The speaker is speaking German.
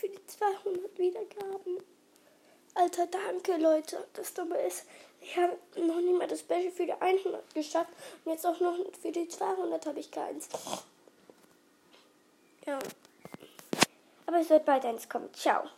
für die 200 Wiedergaben. Alter, danke, Leute. Das Dumme ist, ich habe noch nicht mal das Special für die 100 geschafft. Und jetzt auch noch für die 200 habe ich keins. Ja. Aber es wird bald eins kommen. Ciao.